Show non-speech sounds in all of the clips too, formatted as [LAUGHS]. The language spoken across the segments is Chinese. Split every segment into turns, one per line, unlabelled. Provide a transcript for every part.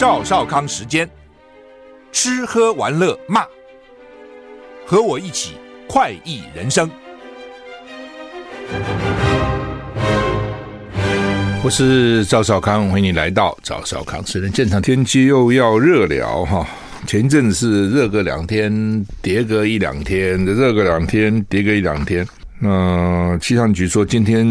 赵少康时间，吃喝玩乐骂，和我一起快意人生。我是赵少康，欢迎你来到赵少康时间。现场天气又要热了哈，前一阵子是热个两天，跌个一两天，热个两天，跌个一两天。那气象局说，今天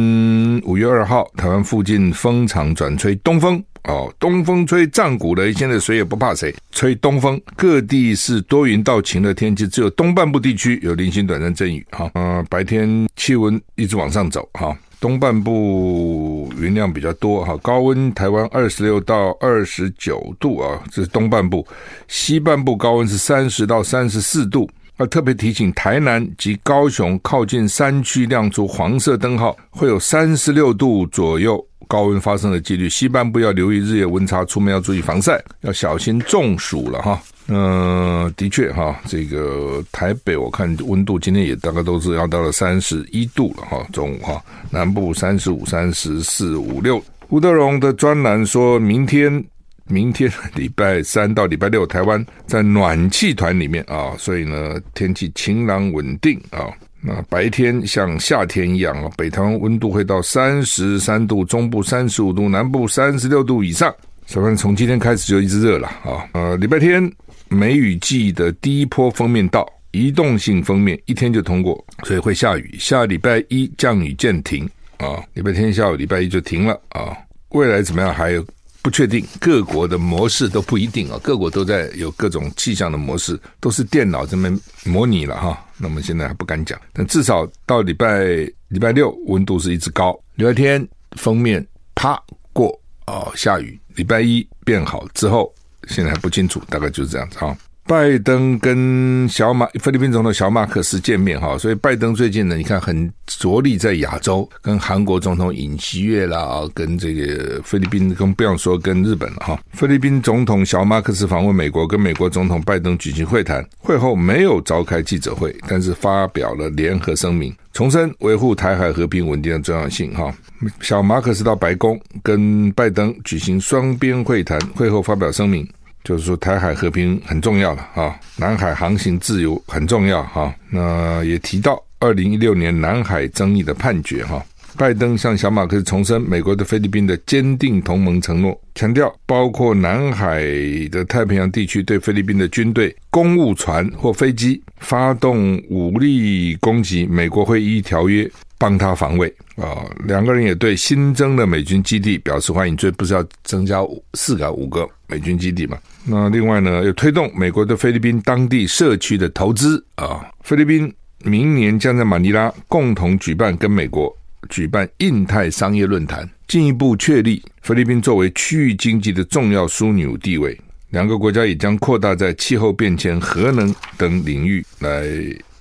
五月二号，台湾附近风场转吹东风哦，东风吹战鼓擂，现在谁也不怕谁，吹东风，各地是多云到晴的天气，只有东半部地区有零星短暂阵雨哈。嗯，白天气温一直往上走哈，东半部云量比较多哈，高温台湾二十六到二十九度啊，这是东半部，西半部高温是三十到三十四度。要特别提醒，台南及高雄靠近山区亮出黄色灯号，会有三十六度左右高温发生的几率。西半部要留意日夜温差，出门要注意防晒，要小心中暑了哈。嗯、的确哈，这个台北我看温度今天也大概都是要到了三十一度了哈，中午哈，南部三十五、三十四、五六。吴德荣的专栏说明天。明天礼拜三到礼拜六，台湾在暖气团里面啊，所以呢，天气晴朗稳定啊。那白天像夏天一样啊，北台湾温度会到三十三度，中部三十五度，南部三十六度以上。所以从今天开始就一直热了啊。呃，礼拜天梅雨季的第一波封面到，移动性封面一天就通过，所以会下雨。下礼拜一降雨渐停啊，礼拜天下午礼拜一就停了啊。未来怎么样还有？不确定，各国的模式都不一定啊，各国都在有各种气象的模式，都是电脑这边模拟了哈。那么现在还不敢讲，但至少到礼拜礼拜六温度是一直高，礼拜天封面啪过哦，下雨，礼拜一变好之后，现在还不清楚，大概就是这样子哈。拜登跟小马菲律宾总统小马克思见面哈，所以拜登最近呢，你看很着力在亚洲，跟韩国总统尹锡悦啦，跟这个菲律宾更不要说跟日本了哈。菲律宾总统小马克思访问美国，跟美国总统拜登举行会谈，会后没有召开记者会，但是发表了联合声明，重申维护台海和平稳定的重要性哈。小马克思到白宫跟拜登举行双边会谈，会后发表声明。就是说，台海和平很重要了啊，南海航行自由很重要哈。那也提到二零一六年南海争议的判决哈。拜登向小马克思重申美国对菲律宾的坚定同盟承诺，强调包括南海的太平洋地区对菲律宾的军队、公务船或飞机发动武力攻击，美国会依条约帮他防卫啊。两个人也对新增的美军基地表示欢迎，这不是要增加四个五个美军基地嘛？那另外呢，又推动美国对菲律宾当地社区的投资啊。菲律宾明年将在马尼拉共同举办跟美国。举办印太商业论坛，进一步确立菲律宾作为区域经济的重要枢纽地位。两个国家也将扩大在气候变迁、核能等领域来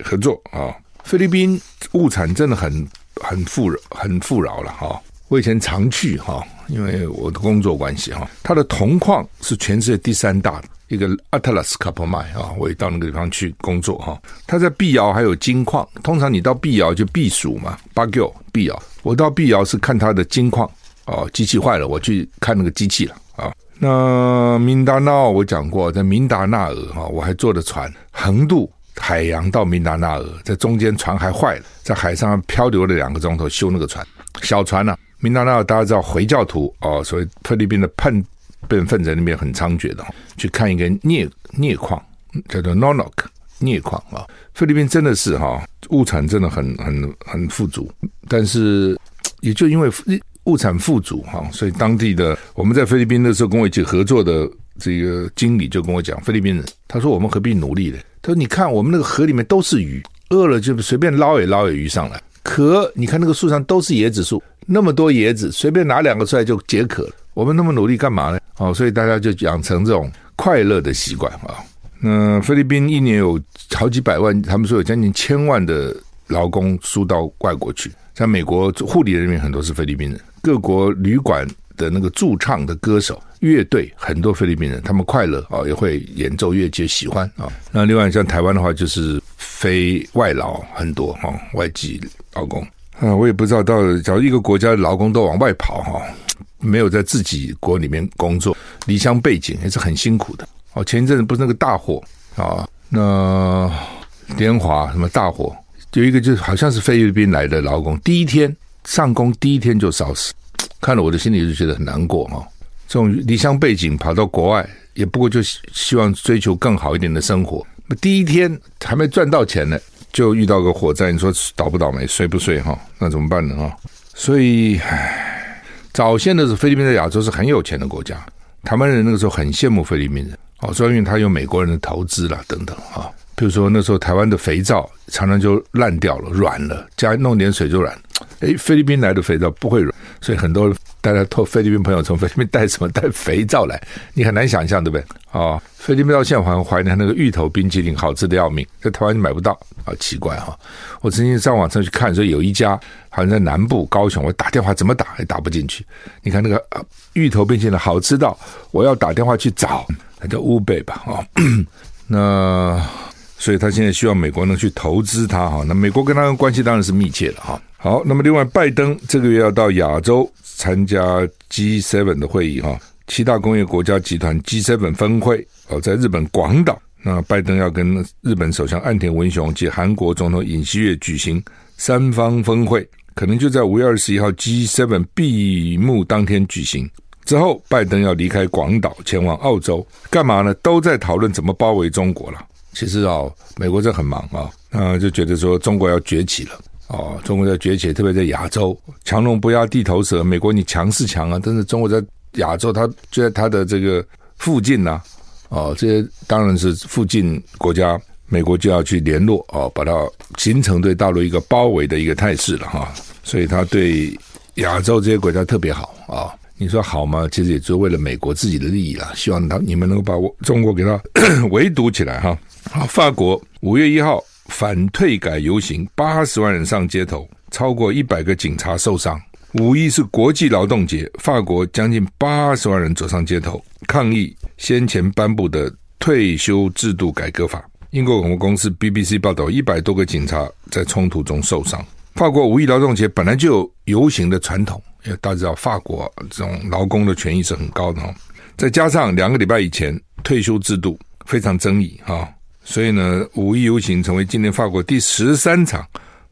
合作啊。菲律宾物产真的很很富饶很富饶了哈。我以前常去哈，因为我的工作关系哈，它的铜矿是全世界第三大的。一个阿特拉斯卡珀麦啊，我也到那个地方去工作哈。它在碧瑶还有金矿，通常你到碧瑶就避暑嘛，巴丢碧瑶。我到碧瑶是看它的金矿哦，机器坏了，我去看那个机器了啊。那明达纳我讲过，在明达纳尔哈，我还坐着船横渡海洋到明达纳尔，在中间船还坏了，在海上漂流了两个钟头修那个船，小船呢、明达纳大家知道回教徒哦，所以菲律宾的叛。变分在那边很猖獗的，去看一个镍镍矿，叫做 Nonok 镍矿啊。菲律宾真的是哈物产真的很很很富足，但是也就因为物产富足哈，所以当地的我们在菲律宾的时候跟我一起合作的这个经理就跟我讲，菲律宾人他说我们何必努力呢？他说你看我们那个河里面都是鱼，饿了就随便捞也捞也鱼上来。渴你看那个树上都是椰子树，那么多椰子，随便拿两个出来就解渴了。我们那么努力干嘛呢？哦，所以大家就养成这种快乐的习惯啊。那菲律宾一年有好几百万，他们说有将近千万的劳工输到外国去。像美国护理人员很多是菲律宾人，各国旅馆的那个驻唱的歌手、乐队很多菲律宾人，他们快乐啊，也会演奏乐器，喜欢啊。那另外像台湾的话，就是非外劳很多哈，外籍劳工啊，我也不知道到假如一个国家的劳工都往外跑哈。没有在自己国里面工作，离乡背井也是很辛苦的。哦，前一阵子不是那个大火啊，那联华什么大火，有一个就是好像是菲律宾来的劳工，第一天上工第一天就烧死，看了我的心里就觉得很难过哈。这种离乡背景跑到国外，也不过就希望追求更好一点的生活。那第一天还没赚到钱呢，就遇到个火灾，你说倒不倒霉，睡不睡哈？那怎么办呢哈？所以，唉，早先的时候，菲律宾在亚洲是很有钱的国家，台湾人那个时候很羡慕菲律宾人，哦，所以因为他有美国人的投资了等等啊。比如说那时候台湾的肥皂常常就烂掉了、软了，加弄点水就软。哎，菲律宾来的肥皂不会软，所以很多大家托菲律宾朋友从菲律宾带什么带肥皂来，你很难想象，对不对？啊、哦，菲律宾到现在还怀念那个芋头冰淇淋，好吃的要命，在台湾你买不到，好，奇怪哈、哦！我曾经上网上去看，说有一家好像在南部高雄，我打电话怎么打也打不进去。你看那个芋头冰淇淋好吃到我要打电话去找，那叫乌贝吧？哦，[CLEARS THROAT] 那所以他现在希望美国能去投资他哈，那美国跟他的关系当然是密切的哈。好，那么另外，拜登这个月要到亚洲参加 G7 的会议哈，七大工业国家集团 G7 峰会哦，在日本广岛。那拜登要跟日本首相岸田文雄及韩国总统尹锡悦举行三方峰会，可能就在五月二十一号 G7 闭幕当天举行。之后，拜登要离开广岛前往澳洲，干嘛呢？都在讨论怎么包围中国了。其实啊，美国这很忙啊，那就觉得说中国要崛起了。哦，中国在崛起，特别在亚洲，强龙不压地头蛇。美国你强是强啊，但是中国在亚洲，它就在它的这个附近呐、哦，这些当然是附近国家，美国就要去联络哦，把它形成对大陆一个包围的一个态势了哈。所以他对亚洲这些国家特别好啊、你说好吗？其实也就是为了美国自己的利益啦，希望他你们能够把我中国给他 [COUGHS] 围堵起来哈。好，法国五月一号。反退改游行，八十万人上街头，超过一百个警察受伤。五一是国际劳动节，法国将近八十万人走上街头抗议先前颁布的退休制度改革法。英国广播公司 BBC 报道，一百多个警察在冲突中受伤。法国五一劳动节本来就有游行的传统，因为大家知道法国这种劳工的权益是很高的哈。再加上两个礼拜以前退休制度非常争议哈。所以呢，五一游行成为今年法国第十三场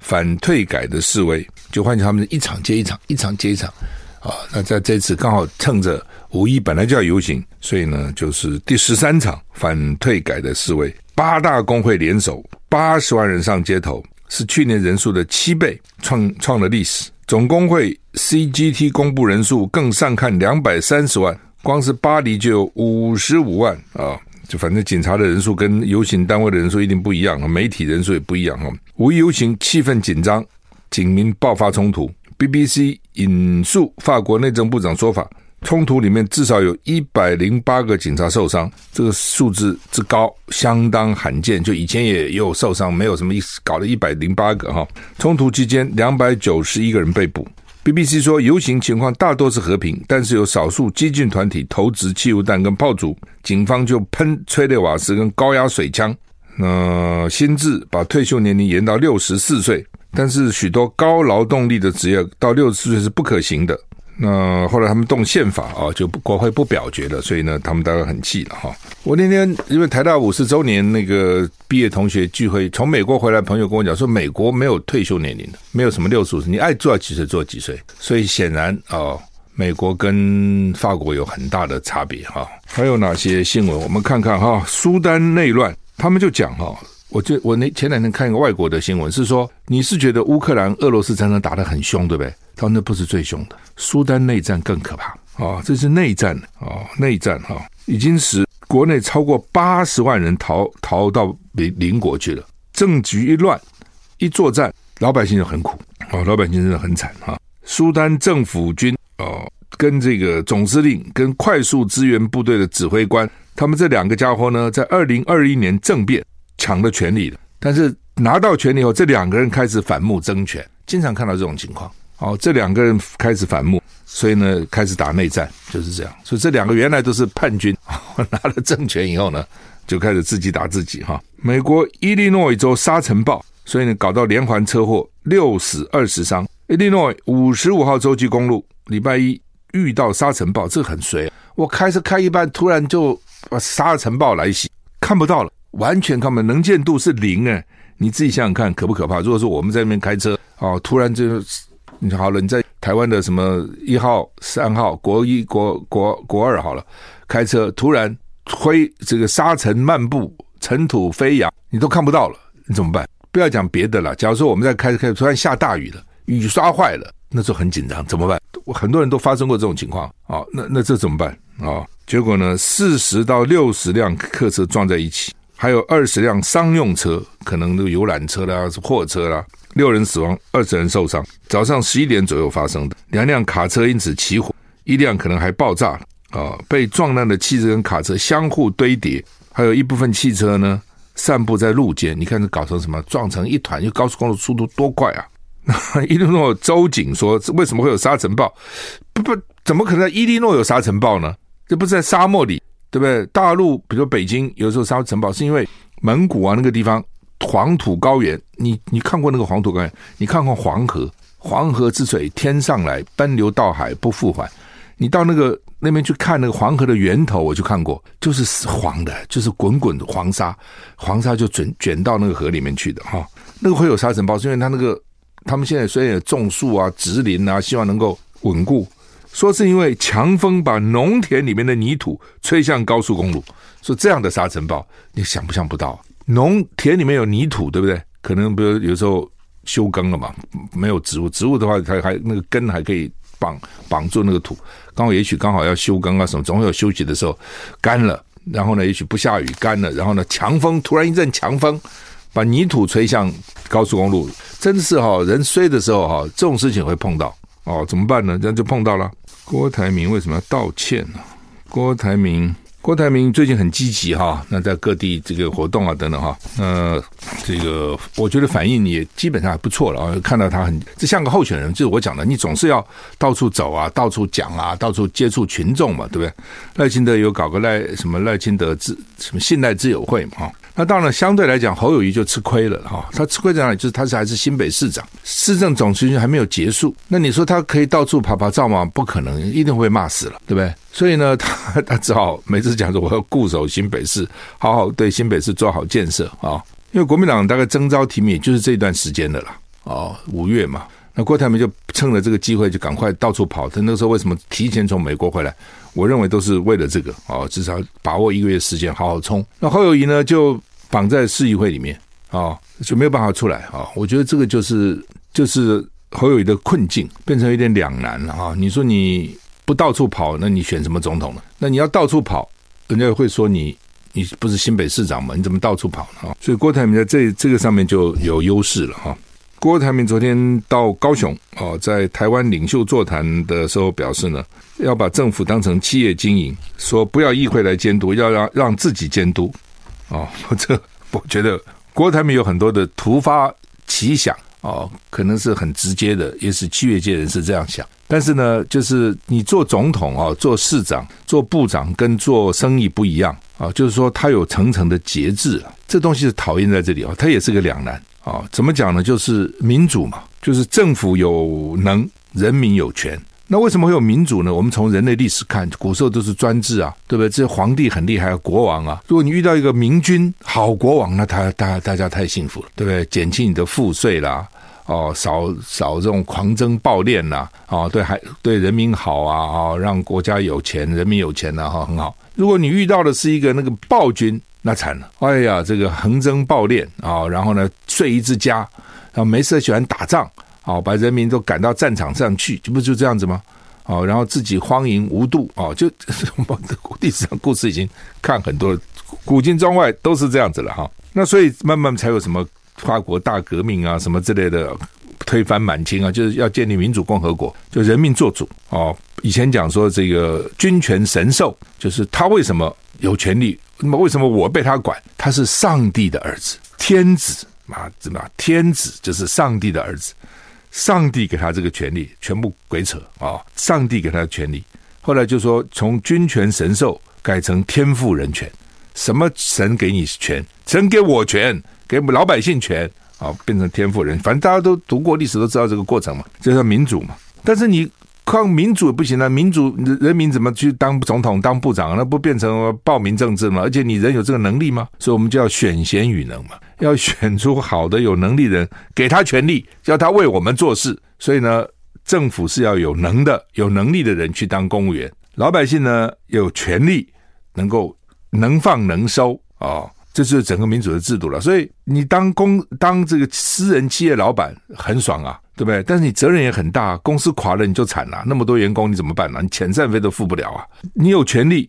反退改的示威，就换成他们一场接一场，一场接一场，啊，那在这次刚好趁着五一本来就要游行，所以呢，就是第十三场反退改的示威，八大工会联手，八十万人上街头，是去年人数的七倍，创创了历史。总工会 CGT 公布人数更上看两百三十万，光是巴黎就有五十五万啊。就反正警察的人数跟游行单位的人数一定不一样啊，媒体人数也不一样哈。五一游行气氛紧张，警民爆发冲突。BBC 引述法国内政部长说法，冲突里面至少有一百零八个警察受伤，这个数字之高相当罕见。就以前也有受伤，没有什么意思，搞了一百零八个哈。冲突期间，两百九十一个人被捕。BBC 说，游行情况大多是和平，但是有少数激进团体投掷汽油弹跟炮竹，警方就喷催泪瓦斯跟高压水枪。那新制把退休年龄延到六十四岁，但是许多高劳动力的职业到六十四岁是不可行的。那后来他们动宪法啊，就国会不表决了，所以呢，他们大概很气了哈。我那天因为台大五十周年那个毕业同学聚会，从美国回来朋友跟我讲说，美国没有退休年龄的，没有什么六十五岁，你爱做几岁做几岁。所以显然啊，美国跟法国有很大的差别哈。还有哪些新闻？我们看看哈，苏丹内乱，他们就讲哈，我就我那前两天看一个外国的新闻，是说你是觉得乌克兰俄罗斯战争打得很凶，对不对？他那不是最凶的，苏丹内战更可怕啊！这是内战啊，内战哈，已经使国内超过八十万人逃逃到邻邻国去了。政局一乱，一作战，老百姓就很苦啊，老百姓真的很惨哈。苏丹政府军哦，跟这个总司令跟快速支援部队的指挥官，他们这两个家伙呢，在二零二一年政变抢了权力的，但是拿到权力后，这两个人开始反目争权，经常看到这种情况。哦，这两个人开始反目，所以呢，开始打内战，就是这样。所以这两个原来都是叛军，[LAUGHS] 拿了政权以后呢，就开始自己打自己哈。美国伊利诺伊州沙尘暴，所以呢，搞到连环车祸，六死二十伤。伊利诺伊五十五号州际公路礼拜一遇到沙尘暴，这很衰。我开车开一半，突然就沙尘暴来袭，看不到了，完全看不到，能见度是零哎。你自己想想看，可不可怕？如果说我们在那边开车，哦，突然就你好了，你在台湾的什么一号、三号、国一、国国国二好了，开车突然灰这个沙尘漫步，尘土飞扬，你都看不到了，你怎么办？不要讲别的了，假如说我们在开开，突然下大雨了，雨刷坏了，那时候很紧张，怎么办？很多人都发生过这种情况啊、哦，那那这怎么办啊、哦？结果呢，四十到六十辆客车撞在一起。还有二十辆商用车，可能那个游览车啦、是货车啦，六人死亡，二十人受伤。早上十一点左右发生的，两辆卡车因此起火，一辆可能还爆炸了啊！被撞烂的汽车跟卡车相互堆叠，还有一部分汽车呢散布在路肩。你看这搞成什么？撞成一团，因为高速公路速度多快啊！伊利诺州警说：“为什么会有沙尘暴？不不，怎么可能在伊利诺有沙尘暴呢？这不是在沙漠里？”对不对？大陆比如北京，有时候沙尘暴是因为蒙古啊那个地方黄土高原。你你看过那个黄土高原？你看过黄河？黄河之水天上来，奔流到海不复返。你到那个那边去看那个黄河的源头，我就看过，就是黄的，就是滚滚的黄沙，黄沙就卷卷到那个河里面去的哈、那个会有沙尘暴，是因为它那个他们现在虽然有种树啊、植林啊，希望能够稳固。说是因为强风把农田里面的泥土吹向高速公路，说这样的沙尘暴，你想不想不到？农田里面有泥土，对不对？可能比如有时候休耕了嘛，没有植物，植物的话，它还那个根还可以绑绑住那个土。刚好也许刚好要休耕啊什么，总有休息的时候，干了，然后呢，也许不下雨，干了，然后呢，强风突然一阵强风，把泥土吹向高速公路，真是哈，人衰的时候哈，这种事情会碰到哦，怎么办呢？这样就碰到了。郭台铭为什么要道歉呢？郭台铭，郭台铭最近很积极哈，那在各地这个活动啊等等哈，那，这个我觉得反应也基本上还不错了啊。看到他很，这像个候选人，就是我讲的，你总是要到处走啊，到处讲啊，到处接触群众嘛，对不对？赖清德有搞个赖什么赖清德自什么信赖之友会嘛哈。那当然，相对来讲，侯友谊就吃亏了哈。他吃亏在哪里？就是他是还是新北市长，市政总期还没有结束。那你说他可以到处跑跑照吗？不可能，一定会骂死了，对不对？所以呢，他他只好每次讲说我要固守新北市，好好对新北市做好建设啊。因为国民党大概征召提名也就是这段时间的了哦，五月嘛。那郭台铭就趁了这个机会，就赶快到处跑。他那个时候为什么提前从美国回来？我认为都是为了这个哦，至少把握一个月时间好好冲。那侯友宜呢，就绑在市议会里面啊，就没有办法出来啊。我觉得这个就是就是侯友宜的困境，变成有点两难了啊。你说你不到处跑，那你选什么总统呢？那你要到处跑，人家会说你你不是新北市长吗？你怎么到处跑呢？啊，所以郭台铭在这这个上面就有优势了哈。郭台铭昨天到高雄哦，在台湾领袖座谈的时候表示呢，要把政府当成企业经营，说不要议会来监督，要让让自己监督。哦，[LAUGHS] 这我觉得郭台铭有很多的突发奇想哦，可能是很直接的，也是企业界人士这样想。但是呢，就是你做总统啊，做市长、做部长，跟做生意不一样啊，就是说他有层层的节制，这东西是讨厌在这里啊，他也是个两难。啊，怎么讲呢？就是民主嘛，就是政府有能，人民有权。那为什么会有民主呢？我们从人类历史看，古时候都是专制啊，对不对？这些皇帝很厉害，国王啊。如果你遇到一个明君、好国王，那他大大家太幸福了，对不对？减轻你的赋税啦，哦，少少这种狂征暴敛呐，哦，对，还对人民好啊，哦，让国家有钱，人民有钱呐，哈，很好。如果你遇到的是一个那个暴君。那惨了！哎呀，这个横征暴敛啊，然后呢，睡一直加，然后没事喜欢打仗啊，把人民都赶到战场上去，这不就这样子吗？啊，然后自己荒淫无度啊，就历史上故事已经看很多，古今中外都是这样子了哈。那所以慢慢才有什么法国大革命啊，什么之类的，推翻满清啊，就是要建立民主共和国，就人民做主哦。以前讲说这个君权神授，就是他为什么有权利？那么为什么我被他管？他是上帝的儿子，天子啊，怎么？天子就是上帝的儿子，上帝给他这个权利，全部鬼扯啊！上帝给他的权利，后来就说从君权神授改成天赋人权，什么神给你权？神给我权，给老百姓权啊，变成天赋人。反正大家都读过历史，都知道这个过程嘛，这叫民主嘛。但是你靠民主也不行啊，民主人民怎么去当总统、当部长？那不变成暴民政治吗？而且你人有这个能力吗？所以我们就要选贤与能嘛，要选出好的有能力人，给他权力，叫他为我们做事。所以呢，政府是要有能的、有能力的人去当公务员，老百姓呢有权利能够能放能收啊。哦这是整个民主的制度了，所以你当公当这个私人企业老板很爽啊，对不对？但是你责任也很大，公司垮了你就惨了，那么多员工你怎么办呢？你遣散费都付不了啊！你有权利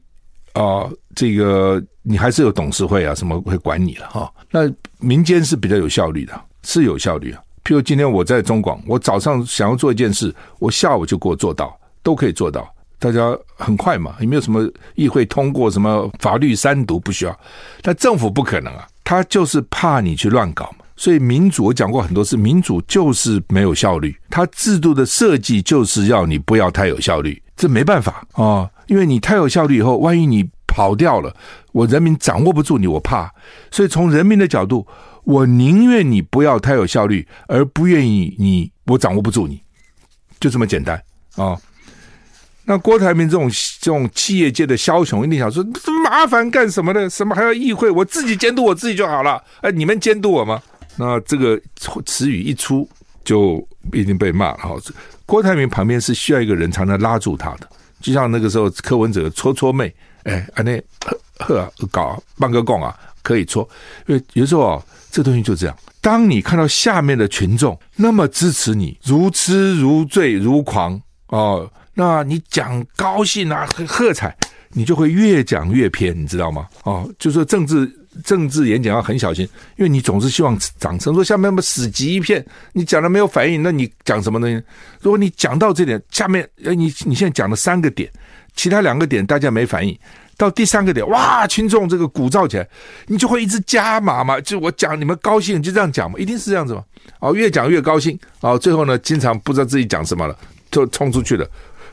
啊、这个你还是有董事会啊，什么会管你了哈、那民间是比较有效率的，是有效率啊。譬如今天我在中广，我早上想要做一件事，我下午就给我做到，都可以做到。大家很快嘛，也没有什么议会通过什么法律三读不需要，但政府不可能啊，他就是怕你去乱搞嘛。所以民主我讲过很多次，民主就是没有效率，它制度的设计就是要你不要太有效率，这没办法啊、哦，因为你太有效率以后，万一你跑掉了，我人民掌握不住你，我怕。所以从人民的角度，我宁愿你不要太有效率，而不愿意你我掌握不住你，就这么简单啊。哦那郭台铭这种这种企业界的枭雄，一定想说：麻烦干什么呢？什么还要议会？我自己监督我自己就好了。哎，你们监督我吗？那这个词语一出，就一定被骂了。郭台铭旁边是需要一个人才能拉住他的，就像那个时候柯文哲搓搓妹，哎，那呵呵搞半个贡啊，可以搓。因为有时候啊，这东西就这样。当你看到下面的群众那么支持你，如痴如醉如狂哦。那你讲高兴啊，喝彩，你就会越讲越偏，你知道吗？哦，就说政治政治演讲要很小心，因为你总是希望掌声。说下面那么死寂一片，你讲了没有反应，那你讲什么东西？如果你讲到这点，下面你你现在讲了三个点，其他两个点大家没反应，到第三个点，哇，群众这个鼓噪起来，你就会一直加码嘛。就我讲你们高兴，就这样讲嘛，一定是这样子嘛。哦，越讲越高兴，哦，最后呢，经常不知道自己讲什么了，就冲出去了。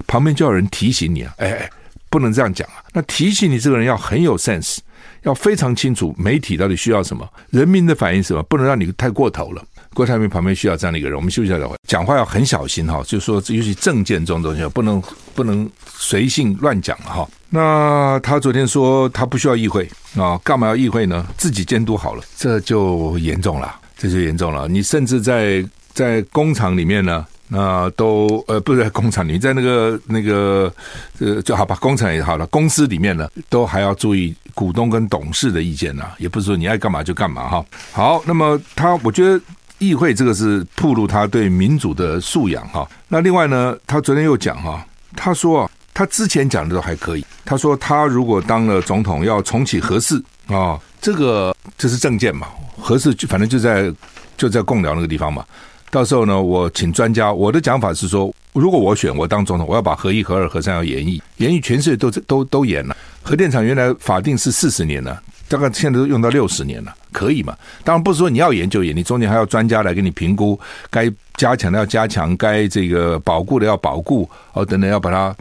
旁边就有人提醒你啊，哎哎，不能这样讲啊。那提醒你这个人要很有 sense，要非常清楚媒体到底需要什么，人民的反应什么，不能让你太过头了。郭台铭旁边需要这样的一个人。我们休息一下再回来，讲话要很小心哈，就说尤其政见这种东西，不能不能随性乱讲哈。那他昨天说他不需要议会啊，干嘛要议会呢？自己监督好了，这就严重了，这就严重了。你甚至在在工厂里面呢。那都呃不是工厂里，在那个那个呃就好吧，工厂也好了，公司里面呢都还要注意股东跟董事的意见呐，也不是说你爱干嘛就干嘛哈。好，那么他我觉得议会这个是暴露他对民主的素养哈。那另外呢，他昨天又讲哈，他说啊，他之前讲的都还可以，他说他如果当了总统要重启核四啊，这个这是政见嘛，核四就反正就在就在共寮那个地方嘛。到时候呢，我请专家。我的讲法是说，如果我选我当总统，我要把核一、核二、核三要延役，延役全世界都都都延了。核电厂原来法定是四十年呢，大概现在都用到六十年了，可以嘛？当然不是说你要延就延，你中间还要专家来给你评估，该加强的要加强，该这个保固的要保固，哦等等，要把它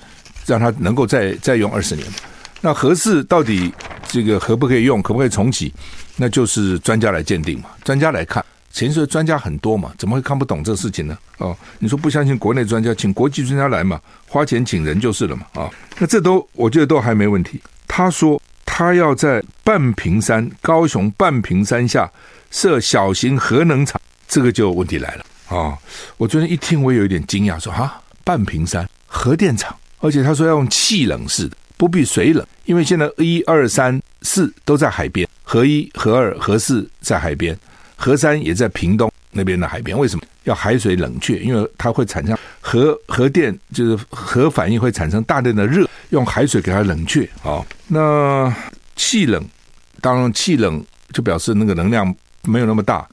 让它能够再再用二十年。那核四到底这个可不可以用，可不可以重启？那就是专家来鉴定嘛，专家来看。前说专家很多嘛，怎么会看不懂这事情呢？哦，你说不相信国内专家，请国际专家来嘛，花钱请人就是了嘛。啊、那这都我觉得都还没问题。他说他要在半屏山，高雄半屏山下设小型核能厂，这个就问题来了啊、我昨天一听，我有一点惊讶，说啊，半屏山核电厂，而且他说要用气冷式的，不必水冷，因为现在一二三四都在海边，核一、核二、核四在海边。核三也在屏东那边的海边，为什么要海水冷却？因为它会产生核核电，就是核反应会产生大量的热，用海水给它冷却啊。那气冷，当然气冷就表示那个能量没有那么大，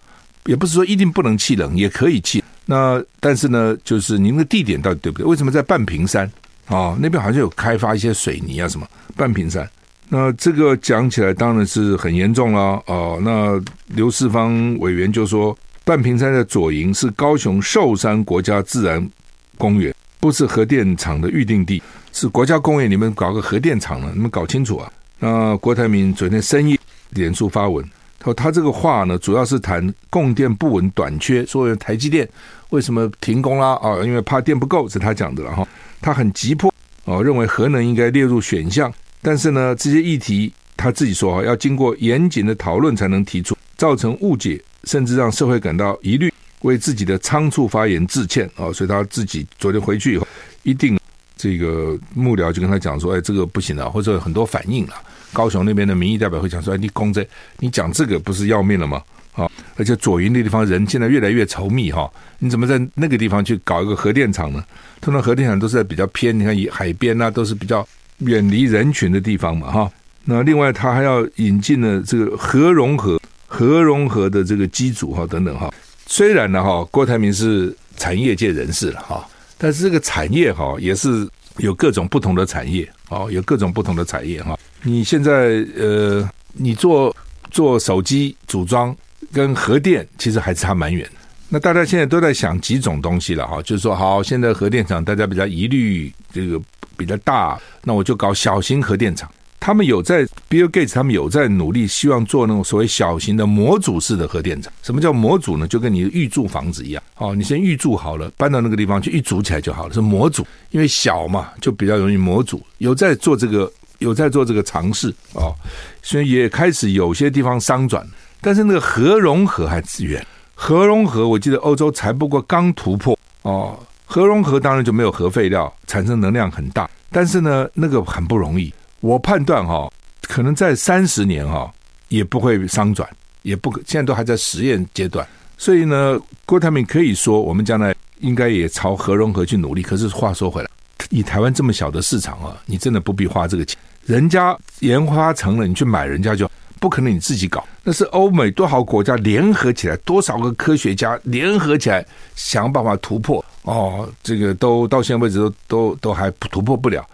也不是说一定不能气冷，也可以气。那但是呢，就是您的地点到底对不对？为什么在半屏山啊？那边好像有开发一些水泥啊什么半屏山。那这个讲起来当然是很严重了哦。那刘世芳委员就说，半屏山的左营是高雄寿山国家自然公园，不是核电厂的预定地，是国家公园。你们搞个核电厂呢？你们搞清楚啊！那郭台铭昨天深夜脸书发文，他说他这个话呢，主要是谈供电不稳短缺，说台积电为什么停工啦？啊，因为怕电不够，是他讲的了哈。他很急迫哦，认为核能应该列入选项。但是呢，这些议题他自己说啊，要经过严谨的讨论才能提出，造成误解，甚至让社会感到疑虑，为自己的仓促发言致歉啊。所以他自己昨天回去以后，一定这个幕僚就跟他讲说，哎，这个不行了，或者很多反应了。高雄那边的民意代表会讲说，哎，你公这，你讲这个不是要命了吗？啊，而且左营那地方人现在越来越稠密哈，你怎么在那个地方去搞一个核电厂呢？通常核电厂都是在比较偏，你看以海边啊，都是比较。远离人群的地方嘛，哈。那另外，他还要引进了这个核融合、核融合的这个机组哈，等等哈。虽然呢，哈，郭台铭是产业界人士了哈，但是这个产业哈也是有各种不同的产业哦，有各种不同的产业哈。你现在呃，你做做手机组装跟核电其实还差蛮远。那大家现在都在想几种东西了哈，就是说，好，现在核电厂大家比较疑虑这个。比较大，那我就搞小型核电厂。他们有在 Bill Gates，他们有在努力，希望做那种所谓小型的模组式的核电厂。什么叫模组呢？就跟你预住房子一样。哦，你先预住好了，搬到那个地方去预组起来就好了。是模组，因为小嘛，就比较容易模组。有在做这个，有在做这个尝试哦，所以也开始有些地方商转。但是那个核融合还资源，核融合我记得欧洲才不过刚突破哦。核融合当然就没有核废料，产生能量很大，但是呢，那个很不容易。我判断哈，可能在三十年哈也不会商转，也不可，现在都还在实验阶段。所以呢，郭台铭可以说，我们将来应该也朝核融合去努力。可是话说回来，以台湾这么小的市场啊，你真的不必花这个钱，人家研发成了，你去买人家就。不可能你自己搞，那是欧美多少国家联合起来，多少个科学家联合起来想办法突破哦，这个都到现在为止都都都还突破不了。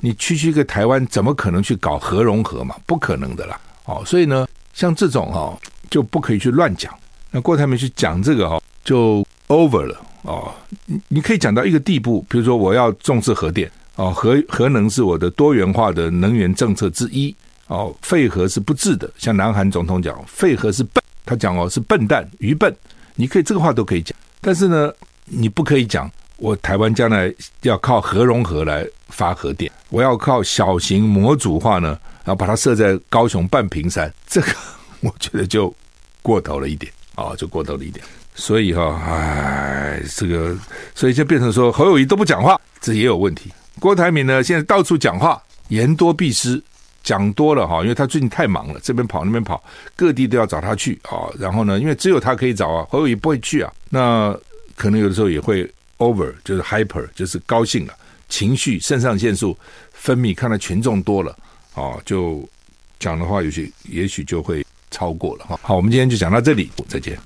你区区一个台湾，怎么可能去搞核融合嘛？不可能的啦！哦，所以呢，像这种哦，就不可以去乱讲。那郭台铭去讲这个哦，就 over 了哦。你你可以讲到一个地步，比如说我要重视核电哦，核核能是我的多元化的能源政策之一。哦，废核是不智的，像南韩总统讲，废核是笨，他讲哦是笨蛋、愚笨，你可以这个话都可以讲，但是呢，你不可以讲我台湾将来要靠核融合来发核电，我要靠小型模组化呢，然后把它设在高雄半屏山，这个 [LAUGHS] 我觉得就过头了一点啊、就过头了一点，所以哈、哦，哎，这个所以就变成说侯友谊都不讲话，这也有问题。郭台铭呢，现在到处讲话，言多必失。讲多了哈，因为他最近太忙了，这边跑那边跑，各地都要找他去啊。然后呢，因为只有他可以找啊，侯友谊不会去啊。那可能有的时候也会 over，就是 hyper，就是高兴了，情绪肾上腺素分泌，看到群众多了啊，就讲的话有些也许就会超过了哈。好，我们今天就讲到这里，再见。